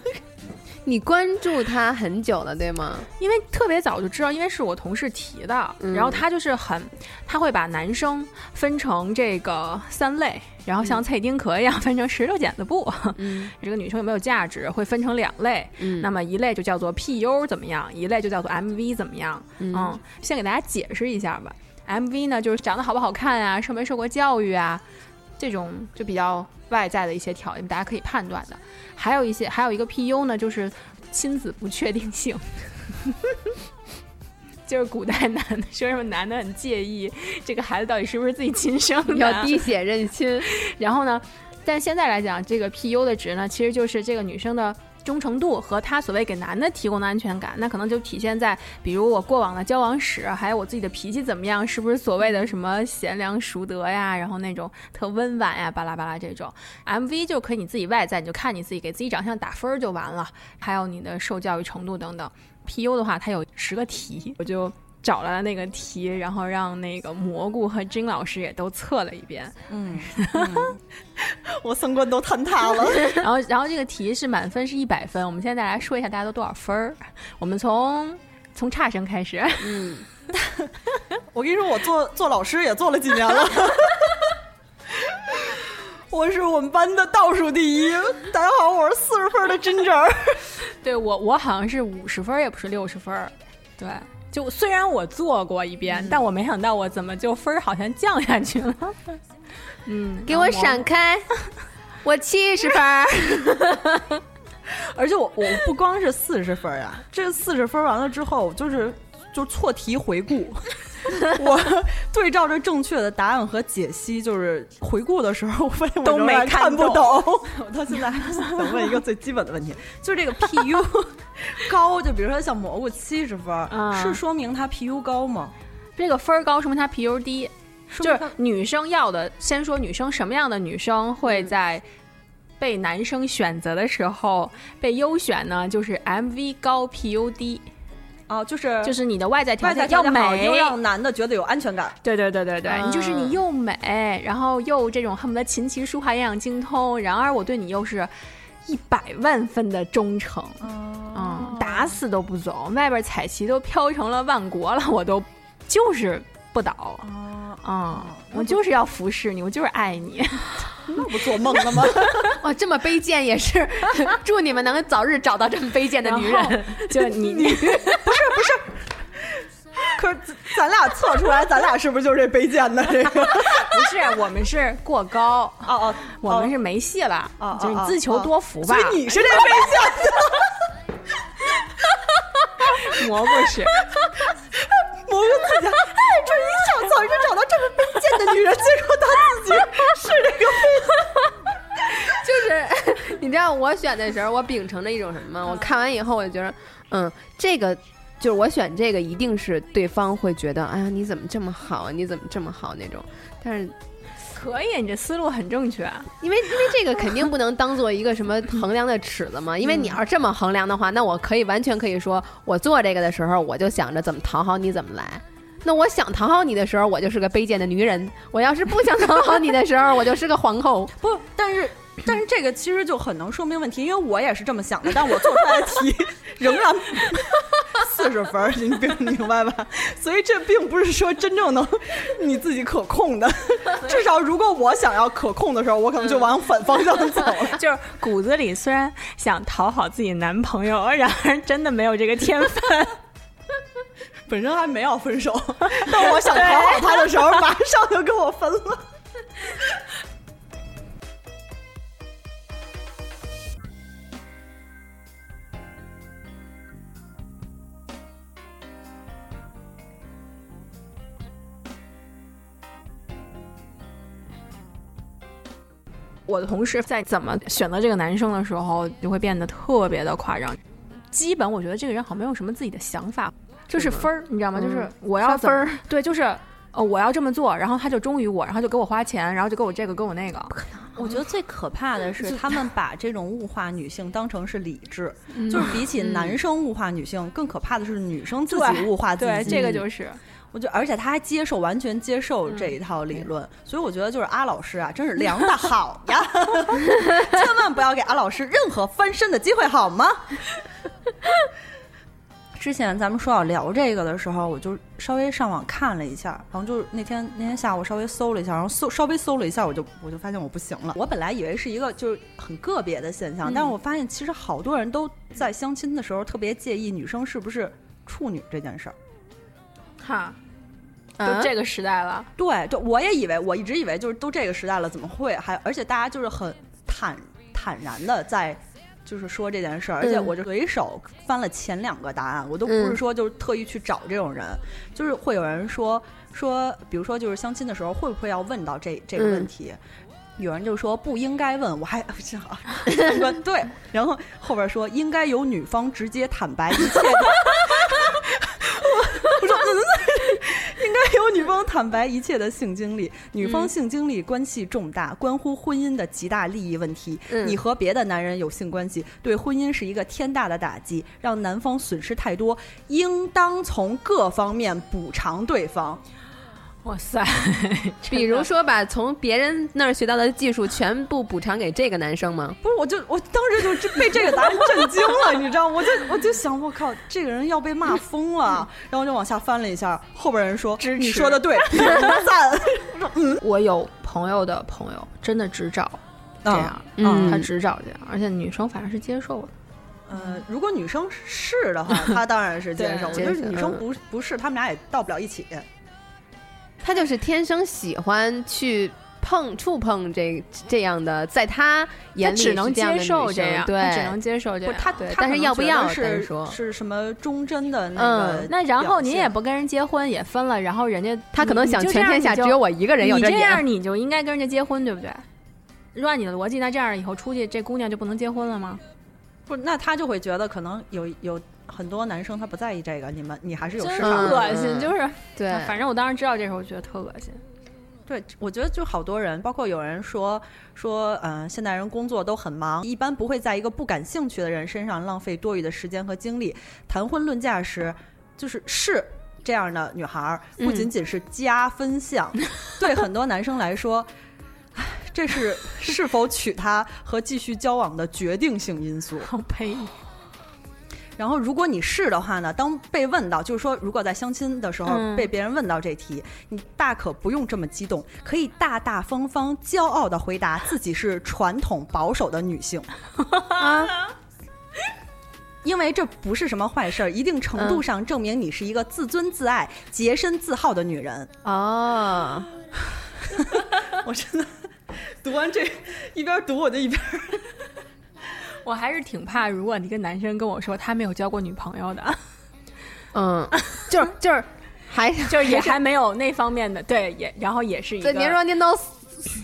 你关注他很久了，对吗？因为特别早就知道，因为是我同事提的，嗯。然后他就是很，他会把男生分成这个三类，然后像蔡丁壳一样分成石头剪子布，嗯。这个女生有没有价值会分成两类，嗯。那么一类就叫做 PU 怎么样，一类就叫做 MV 怎么样，嗯，先给大家解释一下吧，MV 呢就是长得好不好看啊，受没受过教育啊，这种就比较外在的一些条件，大家可以判断的。还有一些，还有一个 PU 呢，就是亲子不确定性，就是古代男的说什么男的很介意这个孩子到底是不是自己亲生的，要滴血认亲，然后呢，但现在来讲，这个 PU 的值呢，其实就是这个女生的忠诚度和他所谓给男的提供的安全感，那可能就体现在，比如我过往的交往史，还有我自己的脾气怎么样，是不是所谓的什么贤良淑德呀，然后那种特温婉呀，巴拉巴拉这种。MV 就可以你自己外在，你就看你自己给自己长相打分就完了，还有你的受教育程度等等。PU 的话，它有十个题，我就。找来了那个题，然后让那个蘑菇和金老师也都测了一遍，嗯，我三观都坍塌了。然后，然后这个题是满分是一百分。我们现在来说一下大家都多少分儿。我们从从差生开始，嗯，我跟你说，我做做老师也做了几年了。我是我们班的倒数第一。大家好，我是四十分的 Ginger。对我我好像是五十分，也不是六十分。对，就虽然我做过一遍，但我没想到我怎么就分儿好像降下去了。嗯，给我闪开，我七十分儿。而且我我不光是四十分呀，这四十分完了之后，就是就错题回顾。我对照着正确的答案和解析，就是回顾的时候，我发现我都没看看不懂懂。我到现在还想问一个最基本的问题，就是这个 PU 高，就比如说像蘑菇七十分，嗯是说明它 PU 高吗？这个分儿高说明它 PU 低，就是女生要的。先说女生什么样的女生会在被男生选择的时候被优选呢？就是 MV 高 PU 低，啊，就是就是你的外在条件要美，又让男的觉得有安全感。对对对对对，你就是你又美，然后又这种恨不得琴棋书画样样精通，然而我对你又是一百万分的忠诚，嗯，打死都不走，外边彩旗都飘成了万国了，我都就是不倒，啊，嗯，我就是要服侍你，我就是爱你，那不做梦了吗？哇，这么卑贱也是，祝你们能早日找到这么卑贱的女人。就你你不是不是可是咱咱俩测出来，咱俩是不是就是这卑贱的这个？不是我们是过高，哦哦，我们是没戏了，哦就是你自求多福吧，所以你是这卑贱的。蘑菇是。的女人，最后她自己是这个卑 就是 你知道我选的时候，我秉承着一种什么吗？我看完以后，我就觉得，嗯，这个就是我选这个，一定是对方会觉得，哎呀，你怎么这么好啊？你怎么这么好那种。但是可以，你这思路很正确。因为因为这个肯定不能当做一个什么衡量的尺子嘛，因为你要是这么衡量的话，那我可以完全可以说，我做这个的时候，我就想着怎么讨好你怎么来。那我想讨好你的时候，我就是个卑贱的女人；我要是不想讨好你的时候，我就是个皇后。不，但是但是这个其实就很能说明问题，因为我也是这么想的，但我做出来的题 仍然四十分，你明明白吧？所以这并不是说真正能你自己可控的，至少如果我想要可控的时候，我可能就往反方向走了。就是骨子里虽然想讨好自己男朋友，然而真的没有这个天分。本身还没要分手，但我想讨好他的时候，马上就跟我分了。我的同事在怎么选择这个男生的时候，就会变得特别的夸张。基本我觉得这个人好像没有什么自己的想法，就是分儿，你知道吗？就是我要怎么分儿，对，就是哦，我要这么做，然后他就忠于我，然后就给我花钱，然后就给我这个，给我那个。我觉得最可怕的是，他们 把这种物化女性当成是理智，就是比起男生物化女性，更可怕的是女生自己物化自己。对，这个就是我觉得，而且他还接受，完全接受这一套理论，所以我觉得就是阿老师啊，真是凉的好呀，千万不要给阿老师任何翻身的机会，好吗？之前咱们说要聊这个的时候，我就稍微上网看了一下，然后就是那天那天下午稍微搜了一下，然后搜稍微搜了一下，我就我就发现我不行了。我本来以为是一个就是很个别的现象，但是我发现其实好多人都在相亲的时候特别介意女生是不是处女这件事儿。哈，啊就这个时代了，对就，我也以为，我一直以为就是都这个时代了，怎么会还而且大家就是很坦坦然的在。就是说这件事儿，而且嗯我就随手翻了前两个答案，我都不嗯是说就是特意去找这种人，就是会有人说说，比如说就是相亲的时候会不会要问到这这个问嗯题？有人就说不应该问，我还 这样说对，然后后边说应该由女方直接坦白一切的。我说嗯，应该由女方坦白一切的性经历，女方性经历关系重大，关乎婚姻的极大利益问题。嗯你和别的男人有性关系，对婚姻是一个天大的打击，让男方损失太多，应当从各方面补偿对方。哇塞！比如说把从别人那儿学到的技术全部补偿给这个男生吗？不是，我就我当时就被这个答案震惊了，你知道吗？我就我就想，我靠，这个人要被骂疯了。然后就往下翻了一下，后边人说支持你说的对，赞。我有朋友的朋友真的只找这样，嗯他只找这样，而且女生反而是接受的。呃，如果女生是的话，她当然是接受。我觉得女生不不是，他们俩也到不了一起。他就是天生喜欢去碰触碰这这样的，在他他眼里只能接受这样，对，只能接受这样。他，对他但是要不要是说是什么忠贞的那嗯个？那然后您也不跟人结婚，也分了，然后人家他可能想全天下只有我一个人有你这。样你就应该跟人家结婚，对不对？如果按你的逻辑，那这样以后出去，这姑娘就不能结婚了吗？不，那他就会觉得可能有有很多男生他不在意这个，你们你还是有真市场。恶心，嗯就是对，反正我当时知道这时候，我觉得特恶心。对，我觉得就好多人，包括有人说说，嗯、现代人工作都很忙，一般不会在一个不感兴趣的人身上浪费多余的时间和精力。谈婚论嫁时，就是是这样的女孩儿，不仅仅是加分项，对很多男生来说。唉这是是否娶她和继续交往的决定性因素。好呸！然后，如果你是的话呢，当被问到，就是说，如果在相亲的时候嗯被别人问到这题，你大可不用这么激动，可以大大方方、骄傲的回答自己是传统保守的女性啊。因为这不是什么坏事儿，一定程度上证明你是一个自尊自爱、洁身自好的女人。哦，我真的读完这一边读我就一边我还是挺怕，如果一个男生跟我说他没有交过女朋友的，嗯，就是就是，还 就是也还没有那方面的，对，也然后也是一个对，您说您都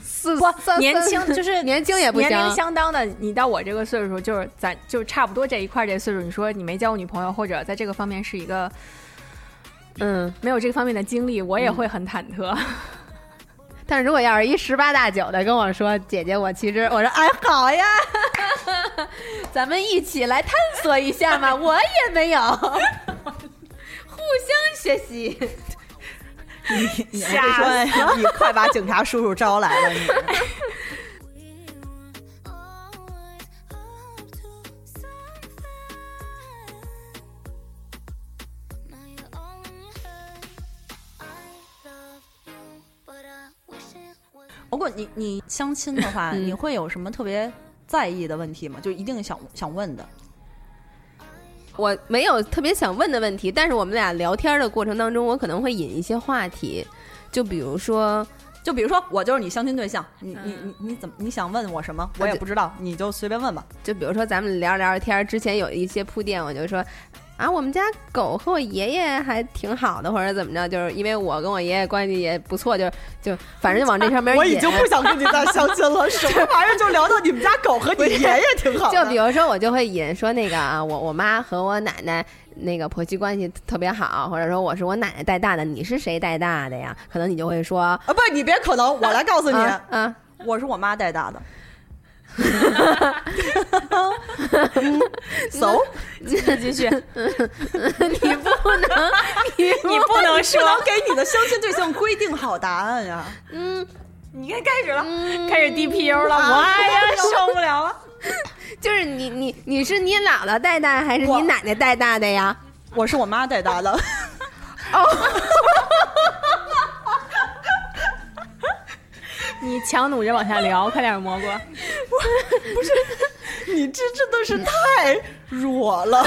四不三年轻，就是 年轻也不年龄，相当的，你到我这个岁数，就是咱就差不多这一块儿这岁数，你说你没交过女朋友，或者在这个方面是一个嗯。没有这个方面的经历，我也会很忐忑。但是如果要是一十八大九的跟我说，姐姐，我其实我说，哎，好呀，咱们一起来探索一下嘛，我也没有，互相学习。你你说你快把警察叔叔招来了，你。如果你你相亲的话，嗯你会有什么特别在意的问题吗？就一定想想问的。我没有特别想问的问题，但是我们俩聊天的过程当中，我可能会引一些话题，就比如说，就比如说，我就是你相亲对象，你你嗯你你怎么你想问我什么？我也不知道，你就随便问吧。就比如说咱们聊着聊着天儿，之前有一些铺垫，我就说。啊，我们家狗和我爷爷还挺好的，或者怎么着，就是因为我跟我爷爷关系也不错，就就反正就往这上面引。我已经不想跟你再相亲了，什么玩意儿？就聊到你们家狗和你爷爷挺好。就比如说，我就会引说那个啊，我我妈和我奶奶那个婆媳关系特别好，或者说我是我奶奶带大的，你是谁带大的呀？可能你就会说，啊，不，你别可能，我来告诉你，啊啊，我是我妈带大的。走，继续，你不能，你你不能不说，能给你的相亲对象规定好答案呀。嗯，你该开始了，开始 DPU 了，我哎呀受不了了。就是你你你是你姥姥带大还是你我奶奶带大的呀？我是我妈带大的，你强弩着往下聊，快点蘑菇。不是你这真的是太弱了。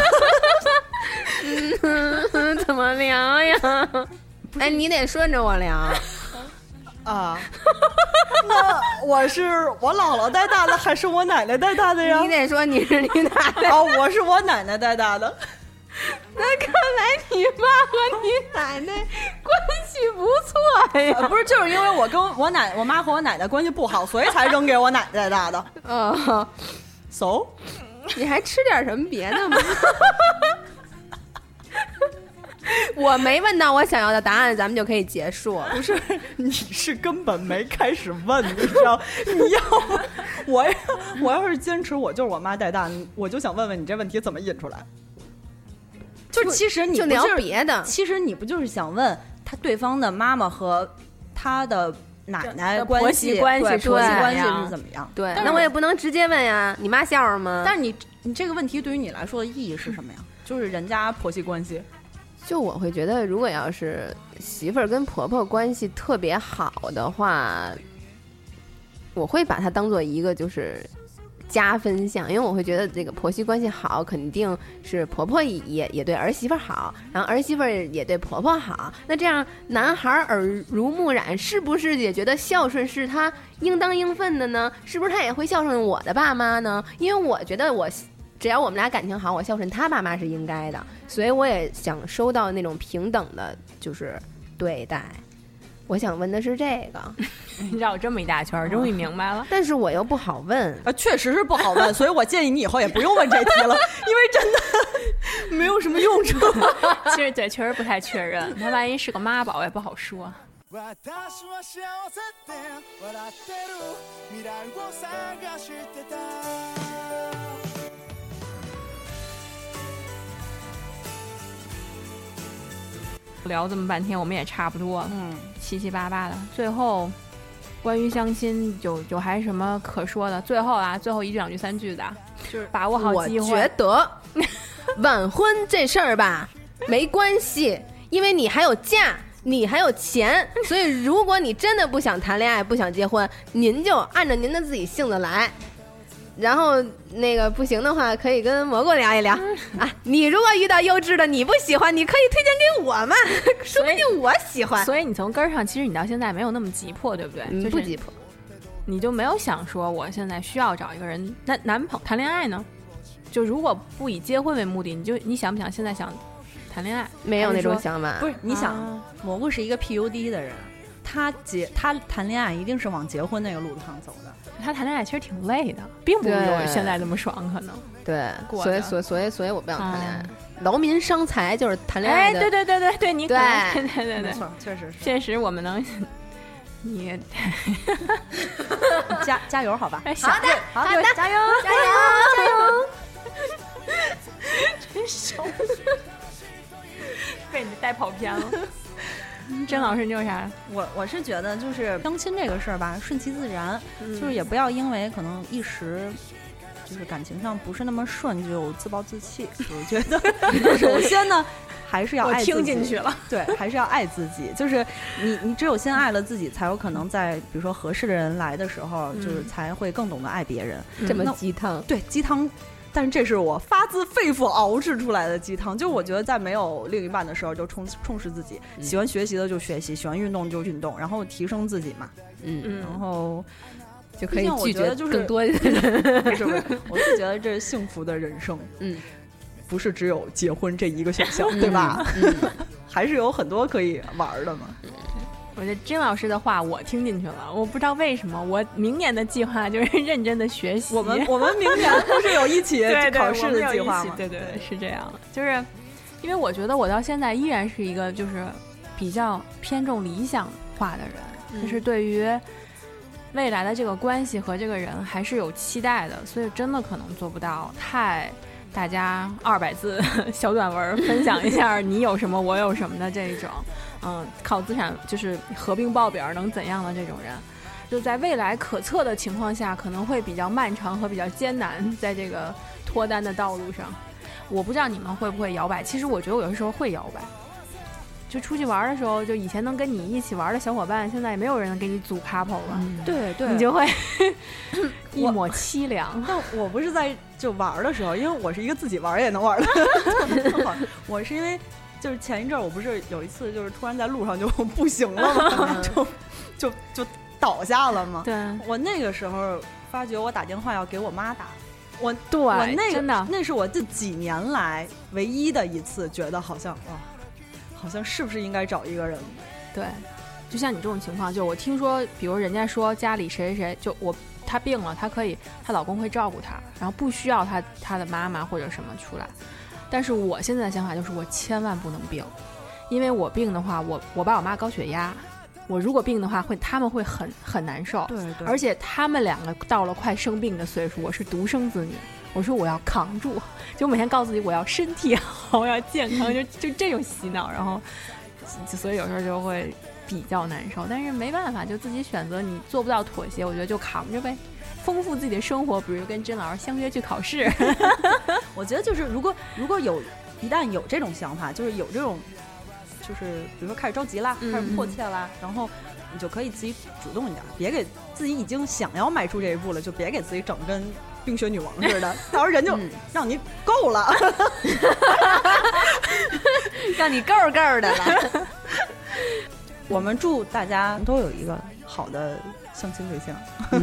嗯，怎么聊呀？哎，你得顺着我聊。啊，那我是我姥姥带大的还是我奶奶带大的呀你？得说你是你奶奶。哦，我是我奶奶带大的。那看来你妈和你奶奶关系不错呀。呃不是，就是因为我跟我奶、我妈和我奶奶关系不好，所以才扔给我奶奶带大的。嗯，so，你还吃点什么别的吗？我没问到我想要的答案，咱们就可以结束。不是，你是根本没开始问，你知道？你要我要我要是坚持我就是我妈带大，我就想问问你这问题怎么引出来？就其实你就聊别的。其实你不就是想问他对方的妈妈和他的奶奶的关婆媳系关系对是怎么婆媳关系是怎么样？对，那我也不能直接问呀。你妈笑话吗？但是你你这个问题对于你来说的意义是什么呀？就是人家婆媳关系，就我会觉得，如果要是媳妇儿跟婆婆关系特别好的话，我会把它当做一个就是加分项，因为我会觉得这个婆媳关系好，肯定是婆婆也也对儿媳妇好，然后儿媳妇也对婆婆好。那这样男孩耳濡目染，是不是也觉得孝顺是他应当应分的呢？是不是他也会孝顺我的爸妈呢？因为我觉得我只要我们俩感情好，我孝顺他爸妈是应该的，所以我也想收到那种平等的，就是对待。我想问的是这个，你绕这么一大圈儿，终于明白了。但是我又不好问。啊，确实是不好问，所以我建议你以后也不用问这题了，因为真的没有什么用处。其实对，确实不太确认。他万一是个妈宝，也不好说。聊这么半天，我们也差不多了，嗯，七七八八的。最后，关于相亲，有有还什么可说的？最后啊，最后一句两句三句的，就是把握好我机会。我觉得 晚婚这事儿吧，没关系，因为你还有假，你还有钱，所以如果你真的不想谈恋爱，不想结婚，您就按照您的自己性子来。然后那个不行的话，可以跟蘑菇聊一聊啊。你如果遇到优质的你不喜欢，你可以推荐给我嘛，说不定我喜欢。所以你从根儿上，其实你到现在没有那么急迫，对不对？嗯，就是不急迫。你就没有想说我现在需要找一个人男男朋谈恋爱呢？就如果不以结婚为目的，你就你想不想现在想谈恋爱？没有那种想法，不是，你想，啊蘑菇是一个 PUD 的人，他结他谈恋爱一定是往结婚那个路上走的。他谈恋爱其实挺累的，并不如对现在这么爽，可能。对，过所以所以所以所以我不想谈恋爱嗯。劳民伤财就是谈恋爱哎，的，对对对对对，你可能对对对对对，没错，确实是。确实我们能，你 加加油，好吧？哎，好的好的，加油加油加油！真熟，被你带跑偏了。甄老师，你有啥？我我是觉得，就是相亲这个事儿吧，顺其自然，嗯就是也不要因为可能一时。就是感情上不是那么顺，就自暴自弃。我觉得，首先呢，还是要爱自己。听进去了。对，还是要爱自己。就是你，你只有先爱了自己，才有可能在比如说合适的人来的时候，就是才会更懂得爱别人。这么鸡汤，对鸡汤，但是这是我发自肺腑熬制出来的鸡汤。就我觉得在没有另一半的时候，就充充实自己，喜欢学习的就学习，喜欢运动就运动，然后提升自己嘛。嗯，嗯然后就可以拒绝觉得就是更多的人。不是不是，我是觉得这是幸福的人生，嗯，不是只有结婚这一个选项，对吧？嗯，还是有很多可以玩的嘛。我觉得金老师的话我听进去了，我不知道为什么，我明年的计划就是认真的学习。我们我们明年不是有一起 考试的计划对对对，是这样的，就是因为我觉得我到现在依然是一个就是比较偏重理想化的人，就是对于未来的这个关系和这个人还是有期待的，所以真的可能做不到太。大家二百字 小短文分享一下你有什么我有什么的这种，嗯，靠资产就是合并报表能怎样的这种人，就在未来可测的情况下，可能会比较漫长和比较艰难，在这个脱单的道路上。我不知道你们会不会摇摆，其实我觉得我有的时候会摇摆。就出去玩的时候，就以前能跟你一起玩的小伙伴，现在也没有人能给你组 couple 了，对对，你就会 一抹凄凉。但我不是在就玩儿的时候，因为我是一个自己玩儿也能玩儿的。我是因为就是前一阵儿，我不是有一次就是突然在路上就不行了嘛，就就就倒下了嘛。对我那个时候发觉我打电话要给我妈打，我对，我那个真的那是我这几年来唯一的一次觉得好像哇，好像是不是应该找一个人？对，就像你这种情况，就我听说，比如人家说家里谁谁谁，就我她病了，她可以，她老公会照顾她，然后不需要她她的妈妈或者什么出来。但是我现在的想法就是，我千万不能病，因为我病的话，我我爸我妈高血压，我如果病的话，会他们会很很难受。对对而且他们两个到了快生病的岁数，我是独生子女，我说我要扛住，就每天告诉自己我要身体好，我要健康，就就这种洗脑，然后所以有时候就会比较难受，但是没办法，就自己选择，你做不到妥协，我觉得就扛着呗，丰富自己的生活，比如跟甄老师相约去考试，我觉得就是如果如果有一旦有这种想法，就是有这种，就是比如说开始着急啦，嗯开始迫切啦，然后你就可以自己主动一点，别给自己已经想要迈出这一步了，就别给自己整跟冰雪女王似的，到时候人就嗯让你够了。让你够够的了。我们祝大家都有一个好的相亲对象。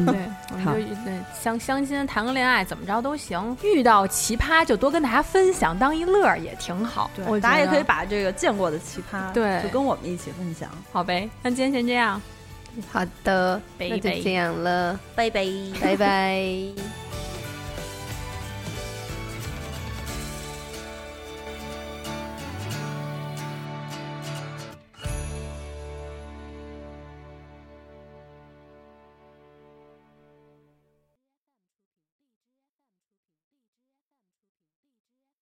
对，我们就对相相亲谈个恋爱怎么着都行，遇到奇葩就多跟大家分享，当一乐也挺好。对大家也可以把这个见过的奇葩，对就跟我们一起分享。好呗，那今天先这样。好的，拜拜那就这样了，拜拜。拜拜。